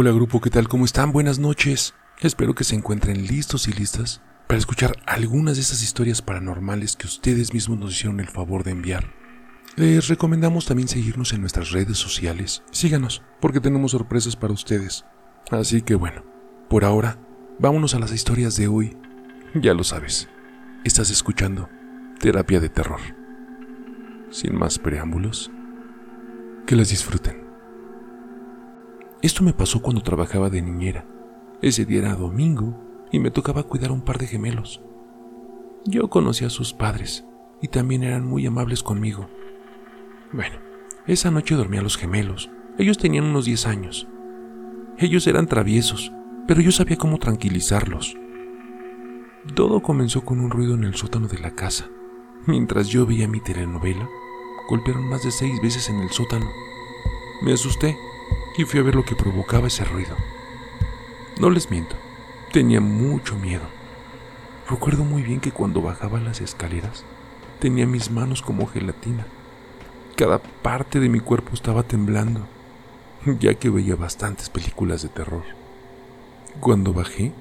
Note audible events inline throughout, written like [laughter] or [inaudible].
Hola grupo, ¿qué tal? ¿Cómo están? Buenas noches. Espero que se encuentren listos y listas para escuchar algunas de esas historias paranormales que ustedes mismos nos hicieron el favor de enviar. Les recomendamos también seguirnos en nuestras redes sociales. Síganos, porque tenemos sorpresas para ustedes. Así que bueno, por ahora, vámonos a las historias de hoy. Ya lo sabes, estás escuchando Terapia de Terror. Sin más preámbulos, que las disfruten. Esto me pasó cuando trabajaba de niñera. Ese día era domingo y me tocaba cuidar a un par de gemelos. Yo conocía a sus padres y también eran muy amables conmigo. Bueno, esa noche dormí a los gemelos. Ellos tenían unos 10 años. Ellos eran traviesos, pero yo sabía cómo tranquilizarlos. Todo comenzó con un ruido en el sótano de la casa. Mientras yo veía mi telenovela, golpearon más de seis veces en el sótano. Me asusté y fui a ver lo que provocaba ese ruido. No les miento, tenía mucho miedo. Recuerdo muy bien que cuando bajaba las escaleras tenía mis manos como gelatina. Cada parte de mi cuerpo estaba temblando, ya que veía bastantes películas de terror. Cuando bajé,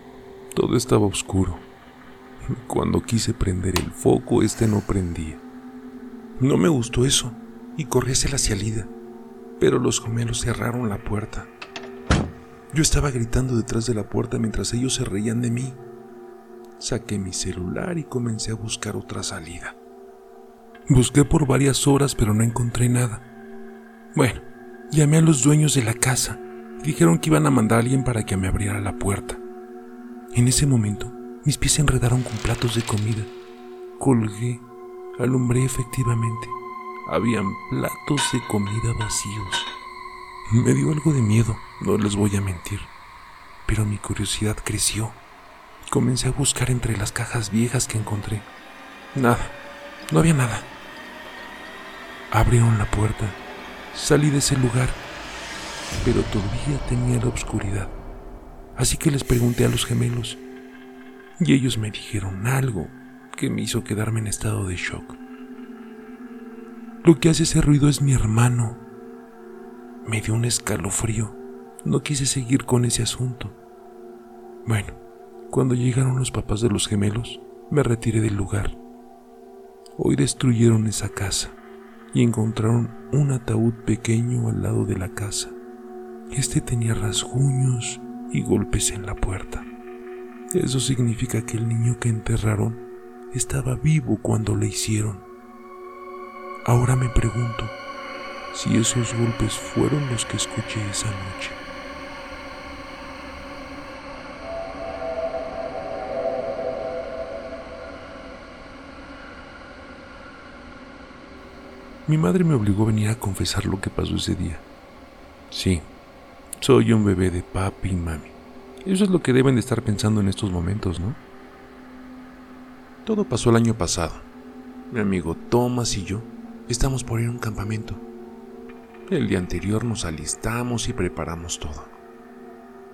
todo estaba oscuro. Cuando quise prender el foco, este no prendía. No me gustó eso y corrí hacia la salida pero los gemelos cerraron la puerta. Yo estaba gritando detrás de la puerta mientras ellos se reían de mí. Saqué mi celular y comencé a buscar otra salida. Busqué por varias horas pero no encontré nada. Bueno, llamé a los dueños de la casa dijeron que iban a mandar a alguien para que me abriera la puerta. En ese momento, mis pies se enredaron con platos de comida. Colgué, alumbré efectivamente habían platos de comida vacíos. Me dio algo de miedo, no les voy a mentir, pero mi curiosidad creció. Comencé a buscar entre las cajas viejas que encontré. Nada, no había nada. Abrieron la puerta, salí de ese lugar, pero todavía tenía la oscuridad. Así que les pregunté a los gemelos, y ellos me dijeron algo que me hizo quedarme en estado de shock. Lo que hace ese ruido es mi hermano. Me dio un escalofrío. No quise seguir con ese asunto. Bueno, cuando llegaron los papás de los gemelos, me retiré del lugar. Hoy destruyeron esa casa y encontraron un ataúd pequeño al lado de la casa. Este tenía rasguños y golpes en la puerta. Eso significa que el niño que enterraron estaba vivo cuando le hicieron. Ahora me pregunto si esos golpes fueron los que escuché esa noche. Mi madre me obligó a venir a confesar lo que pasó ese día. Sí, soy un bebé de papi y mami. Eso es lo que deben de estar pensando en estos momentos, ¿no? Todo pasó el año pasado. Mi amigo Thomas y yo Estamos por ir a un campamento. El día anterior nos alistamos y preparamos todo.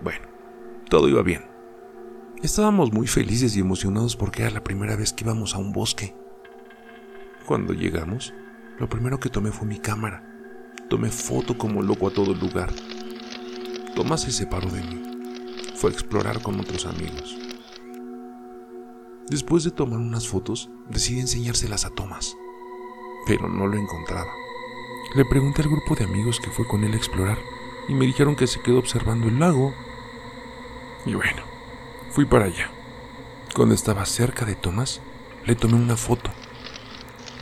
Bueno, todo iba bien. Estábamos muy felices y emocionados porque era la primera vez que íbamos a un bosque. Cuando llegamos, lo primero que tomé fue mi cámara. Tomé foto como loco a todo el lugar. Tomás se separó de mí. Fue a explorar con otros amigos. Después de tomar unas fotos, decidí enseñárselas a Tomás pero no lo encontraba. Le pregunté al grupo de amigos que fue con él a explorar y me dijeron que se quedó observando el lago. Y bueno, fui para allá. Cuando estaba cerca de Tomás, le tomé una foto.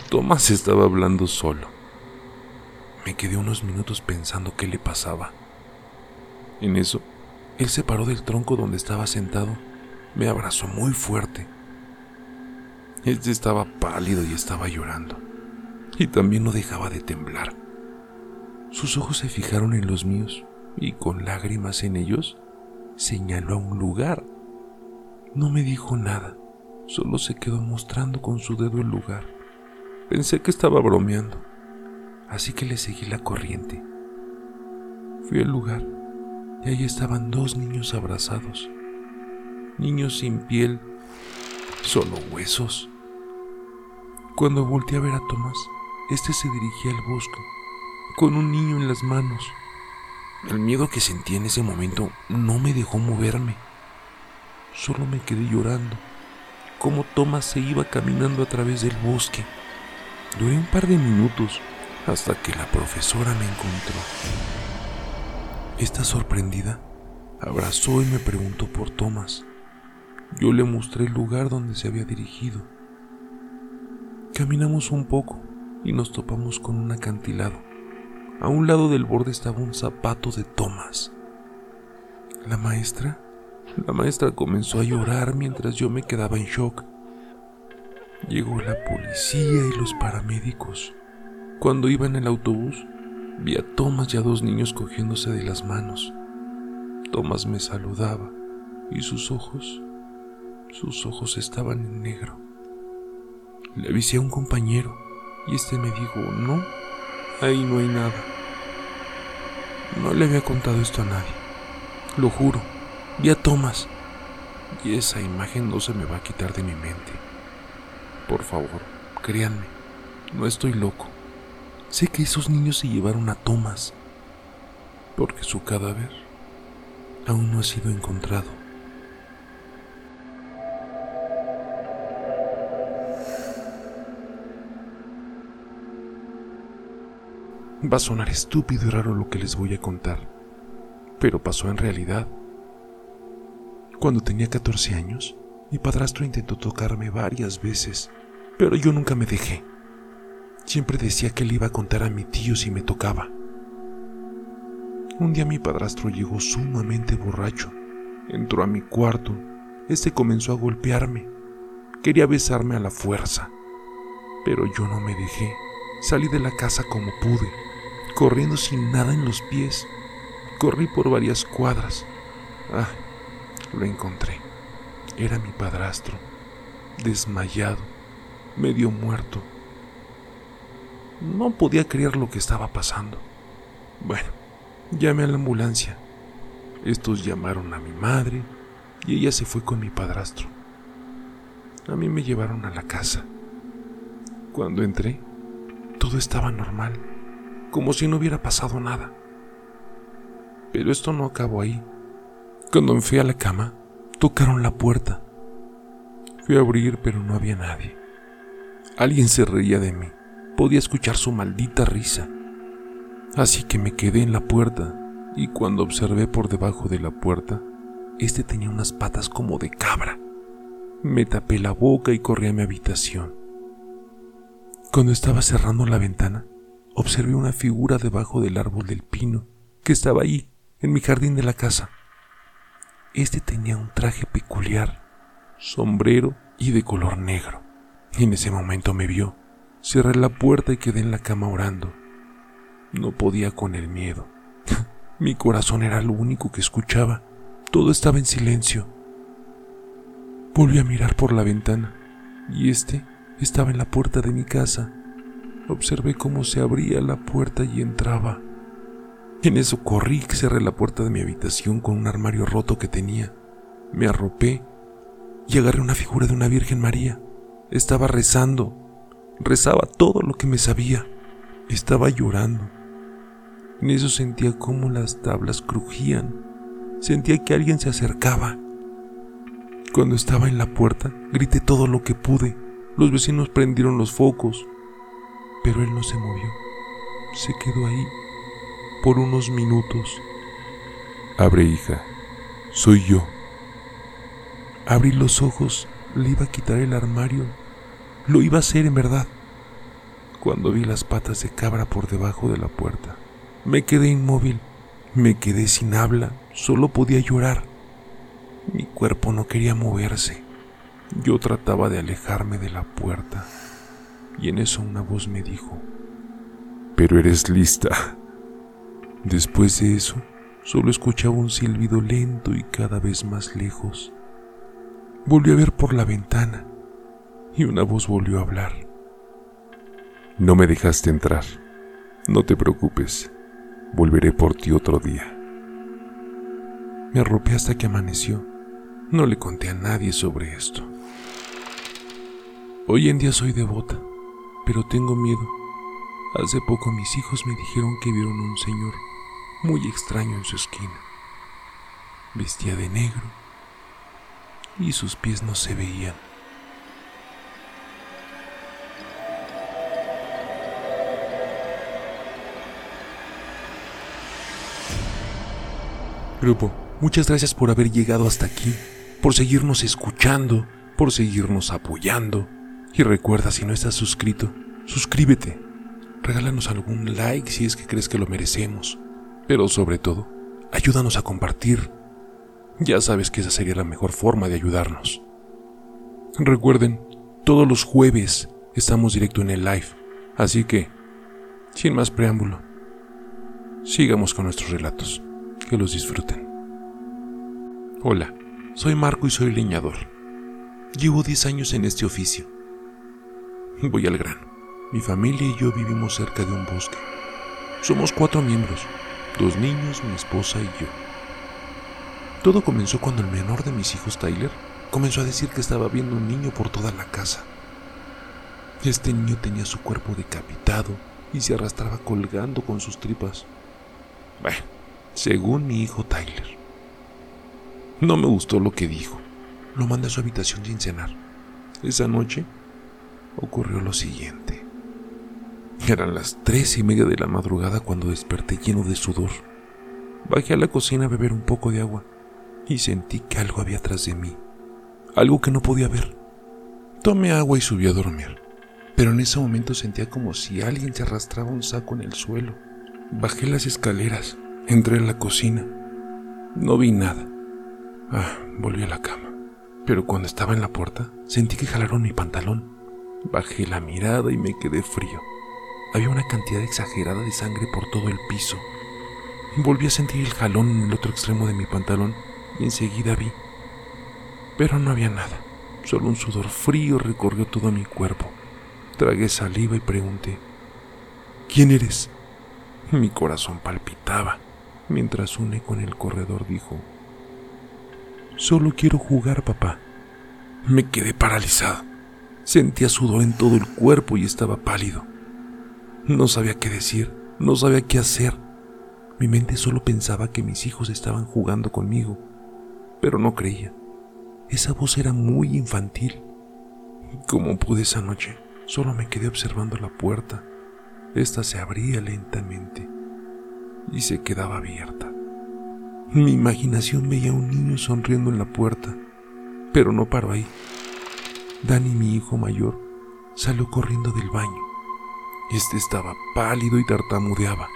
Tomás estaba hablando solo. Me quedé unos minutos pensando qué le pasaba. En eso, él se paró del tronco donde estaba sentado, me abrazó muy fuerte. Este estaba pálido y estaba llorando y también no dejaba de temblar. Sus ojos se fijaron en los míos y con lágrimas en ellos señaló a un lugar. No me dijo nada, solo se quedó mostrando con su dedo el lugar. Pensé que estaba bromeando, así que le seguí la corriente. Fui al lugar y ahí estaban dos niños abrazados, niños sin piel, solo huesos. Cuando volteé a ver a Tomás, este se dirigía al bosque, con un niño en las manos. El miedo que sentí en ese momento no me dejó moverme. Solo me quedé llorando, como Thomas se iba caminando a través del bosque. Duré un par de minutos hasta que la profesora me encontró. Esta sorprendida abrazó y me preguntó por Thomas. Yo le mostré el lugar donde se había dirigido. Caminamos un poco y nos topamos con un acantilado. A un lado del borde estaba un zapato de Thomas. La maestra, la maestra comenzó a llorar mientras yo me quedaba en shock. Llegó la policía y los paramédicos. Cuando iba en el autobús, vi a Thomas y a dos niños cogiéndose de las manos. Thomas me saludaba y sus ojos, sus ojos estaban en negro. Le avisé a un compañero y este me dijo, no, ahí no hay nada. No le había contado esto a nadie. Lo juro. Vi a Thomas. Y esa imagen no se me va a quitar de mi mente. Por favor, créanme, no estoy loco. Sé que esos niños se llevaron a Thomas. Porque su cadáver aún no ha sido encontrado. Va a sonar estúpido y raro lo que les voy a contar, pero pasó en realidad. Cuando tenía 14 años, mi padrastro intentó tocarme varias veces, pero yo nunca me dejé. Siempre decía que le iba a contar a mi tío si me tocaba. Un día mi padrastro llegó sumamente borracho. Entró a mi cuarto. Este comenzó a golpearme. Quería besarme a la fuerza. Pero yo no me dejé. Salí de la casa como pude corriendo sin nada en los pies. Corrí por varias cuadras. Ah, lo encontré. Era mi padrastro, desmayado, medio muerto. No podía creer lo que estaba pasando. Bueno, llamé a la ambulancia. Estos llamaron a mi madre y ella se fue con mi padrastro. A mí me llevaron a la casa. Cuando entré, todo estaba normal como si no hubiera pasado nada. Pero esto no acabó ahí. Cuando me fui a la cama, tocaron la puerta. Fui a abrir, pero no había nadie. Alguien se reía de mí. Podía escuchar su maldita risa. Así que me quedé en la puerta y cuando observé por debajo de la puerta, este tenía unas patas como de cabra. Me tapé la boca y corrí a mi habitación. Cuando estaba cerrando la ventana, observé una figura debajo del árbol del pino que estaba ahí, en mi jardín de la casa. Este tenía un traje peculiar, sombrero y de color negro. En ese momento me vio. Cerré la puerta y quedé en la cama orando. No podía con el miedo. [laughs] mi corazón era lo único que escuchaba. Todo estaba en silencio. Volví a mirar por la ventana y este estaba en la puerta de mi casa observé cómo se abría la puerta y entraba. En eso corrí y cerré la puerta de mi habitación con un armario roto que tenía. Me arropé y agarré una figura de una Virgen María. Estaba rezando. Rezaba todo lo que me sabía. Estaba llorando. En eso sentía cómo las tablas crujían. Sentía que alguien se acercaba. Cuando estaba en la puerta, grité todo lo que pude. Los vecinos prendieron los focos. Pero él no se movió. Se quedó ahí por unos minutos. Abre, hija. Soy yo. Abrí los ojos. Le iba a quitar el armario. Lo iba a hacer en verdad. Cuando vi las patas de cabra por debajo de la puerta, me quedé inmóvil. Me quedé sin habla. Solo podía llorar. Mi cuerpo no quería moverse. Yo trataba de alejarme de la puerta y en eso una voz me dijo, pero eres lista. Después de eso, solo escuchaba un silbido lento y cada vez más lejos. Volví a ver por la ventana y una voz volvió a hablar. No me dejaste entrar. No te preocupes. Volveré por ti otro día. Me arropé hasta que amaneció. No le conté a nadie sobre esto. Hoy en día soy devota pero tengo miedo. Hace poco mis hijos me dijeron que vieron un señor muy extraño en su esquina. Vestía de negro y sus pies no se veían. Grupo, muchas gracias por haber llegado hasta aquí, por seguirnos escuchando, por seguirnos apoyando. Y recuerda, si no estás suscrito, suscríbete. Regálanos algún like si es que crees que lo merecemos. Pero sobre todo, ayúdanos a compartir. Ya sabes que esa sería la mejor forma de ayudarnos. Recuerden, todos los jueves estamos directo en el live, así que, sin más preámbulo, sigamos con nuestros relatos que los disfruten. Hola, soy Marco y soy leñador. Llevo 10 años en este oficio. Voy al grano. Mi familia y yo vivimos cerca de un bosque. Somos cuatro miembros, dos niños, mi esposa y yo. Todo comenzó cuando el menor de mis hijos, Tyler, comenzó a decir que estaba viendo un niño por toda la casa. Este niño tenía su cuerpo decapitado y se arrastraba colgando con sus tripas. Bueno, según mi hijo Tyler. No me gustó lo que dijo. Lo mandé a su habitación sin cenar. Esa noche ocurrió lo siguiente. Eran las tres y media de la madrugada cuando desperté lleno de sudor. Bajé a la cocina a beber un poco de agua y sentí que algo había atrás de mí. Algo que no podía ver. Tomé agua y subí a dormir. Pero en ese momento sentía como si alguien se arrastraba un saco en el suelo. Bajé las escaleras Entré en la cocina. No vi nada. Ah, volví a la cama. Pero cuando estaba en la puerta, sentí que jalaron mi pantalón. Bajé la mirada y me quedé frío. Había una cantidad exagerada de sangre por todo el piso. Volví a sentir el jalón en el otro extremo de mi pantalón y enseguida vi. Pero no había nada. Solo un sudor frío recorrió todo mi cuerpo. Tragué saliva y pregunté, ¿quién eres? Mi corazón palpitaba mientras un eco en el corredor dijo, Solo quiero jugar, papá. Me quedé paralizado. Sentía sudor en todo el cuerpo y estaba pálido. No sabía qué decir, no sabía qué hacer. Mi mente solo pensaba que mis hijos estaban jugando conmigo, pero no creía. Esa voz era muy infantil. Como pude esa noche, solo me quedé observando la puerta. Esta se abría lentamente y se quedaba abierta. Mi imaginación veía a un niño sonriendo en la puerta, pero no paró ahí. Dani, mi hijo mayor, salió corriendo del baño. Este estaba pálido y tartamudeaba.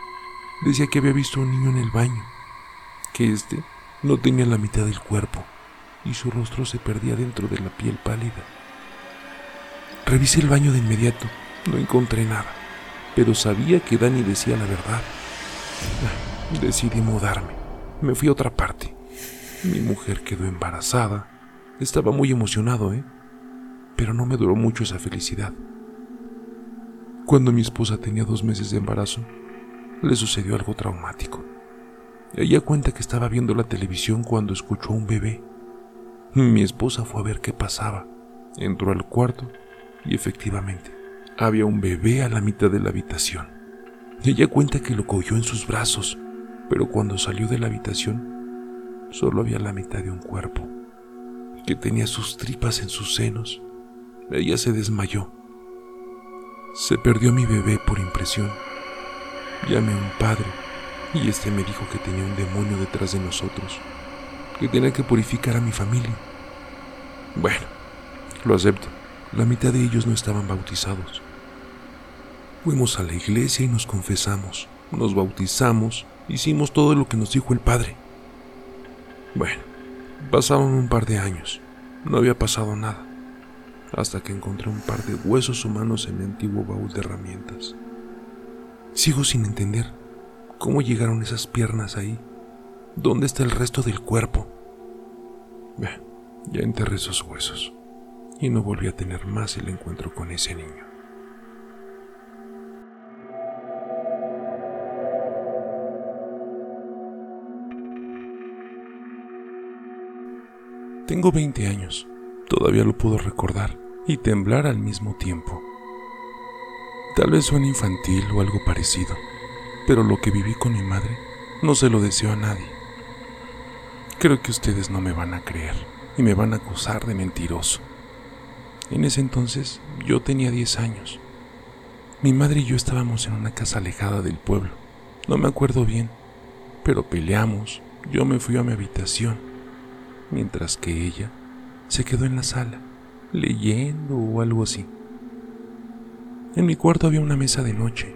Decía que había visto a un niño en el baño, que este no tenía la mitad del cuerpo y su rostro se perdía dentro de la piel pálida. Revisé el baño de inmediato, no encontré nada, pero sabía que Dani decía la verdad. [laughs] Decidí mudarme. Me fui a otra parte. Mi mujer quedó embarazada. Estaba muy emocionado, ¿eh? Pero no me duró mucho esa felicidad. Cuando mi esposa tenía dos meses de embarazo, le sucedió algo traumático. Ella cuenta que estaba viendo la televisión cuando escuchó a un bebé. Mi esposa fue a ver qué pasaba. Entró al cuarto y efectivamente había un bebé a la mitad de la habitación. Ella cuenta que lo cogió en sus brazos, pero cuando salió de la habitación solo había la mitad de un cuerpo, que tenía sus tripas en sus senos. Ella se desmayó. Se perdió mi bebé por impresión. Llamé a un padre y este me dijo que tenía un demonio detrás de nosotros, que tenía que purificar a mi familia. Bueno, lo acepto. La mitad de ellos no estaban bautizados. Fuimos a la iglesia y nos confesamos, nos bautizamos, hicimos todo lo que nos dijo el Padre. Bueno, pasaron un par de años, no había pasado nada, hasta que encontré un par de huesos humanos en el antiguo baúl de herramientas. Sigo sin entender cómo llegaron esas piernas ahí. ¿Dónde está el resto del cuerpo? ya enterré esos huesos y no volví a tener más el encuentro con ese niño. Tengo 20 años, todavía lo puedo recordar y temblar al mismo tiempo. Tal vez suene infantil o algo parecido, pero lo que viví con mi madre No se lo deseo a nadie. Creo que ustedes no me van a creer y me van a acusar de mentiroso. En ese entonces yo tenía 10 años. Mi madre y yo estábamos en una casa alejada del pueblo. No me acuerdo bien, pero peleamos. Yo me fui a mi habitación, mientras que ella se quedó en la sala, leyendo o algo así. En mi cuarto había una mesa de noche,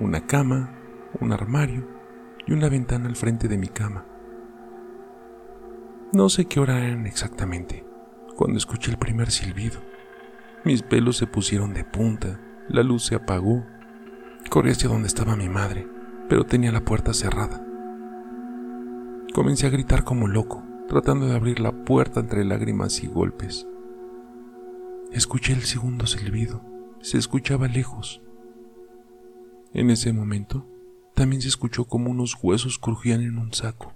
una cama, un armario y una ventana al frente de mi cama. No sé qué hora eran exactamente, cuando escuché el primer silbido. Mis pelos se pusieron de punta, la luz se apagó. Corrí hacia donde estaba mi madre, pero tenía la puerta cerrada. Comencé a gritar como loco, tratando de abrir la puerta entre lágrimas y golpes. Escuché el segundo silbido, se escuchaba lejos. En ese momento, también se escuchó como unos huesos crujían en un saco.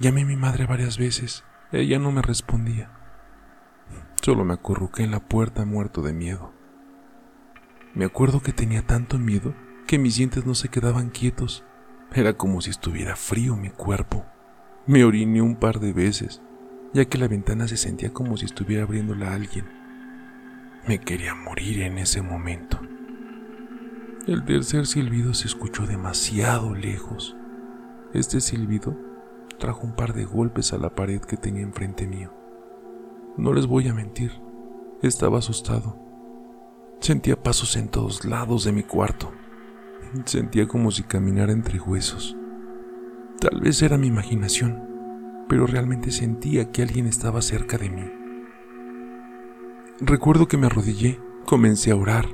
Llamé a mi madre varias veces, ella no me respondía. Solo me acurruqué en la puerta muerto de miedo. Me acuerdo que tenía tanto miedo que mis dientes no se quedaban quietos. Era como si estuviera frío mi cuerpo. Me oriné un par de veces, ya que la ventana se sentía como si estuviera abriéndola a alguien. Me quería morir en ese momento. El tercer silbido se escuchó demasiado lejos. Este silbido trajo un par de golpes a la pared que tenía enfrente mío. No les voy a mentir, estaba asustado. Sentía pasos en todos lados de mi cuarto. Sentía como si caminara entre huesos. Tal vez era mi imaginación, pero realmente sentía que alguien estaba cerca de mí. Recuerdo que me arrodillé, comencé a orar.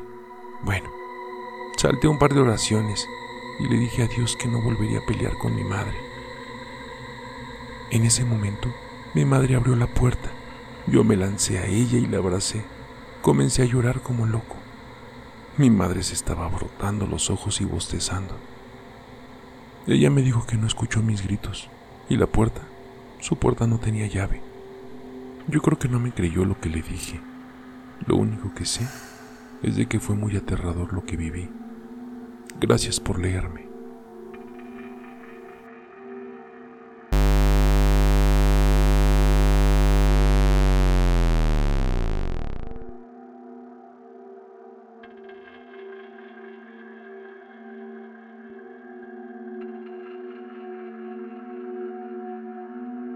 Bueno, salté un par de oraciones y le dije a Dios que no volvería a pelear con mi madre. En ese momento, mi madre abrió la puerta. Yo me lancé a ella y la abracé. Comencé a llorar como loco. Mi madre se estaba brotando los ojos y bostezando. Ella me dijo que no escuchó mis gritos y la puerta, su puerta no tenía llave. Yo creo que no me creyó lo que le dije. Lo único que sé es de que fue muy aterrador lo que viví. Gracias por leerme.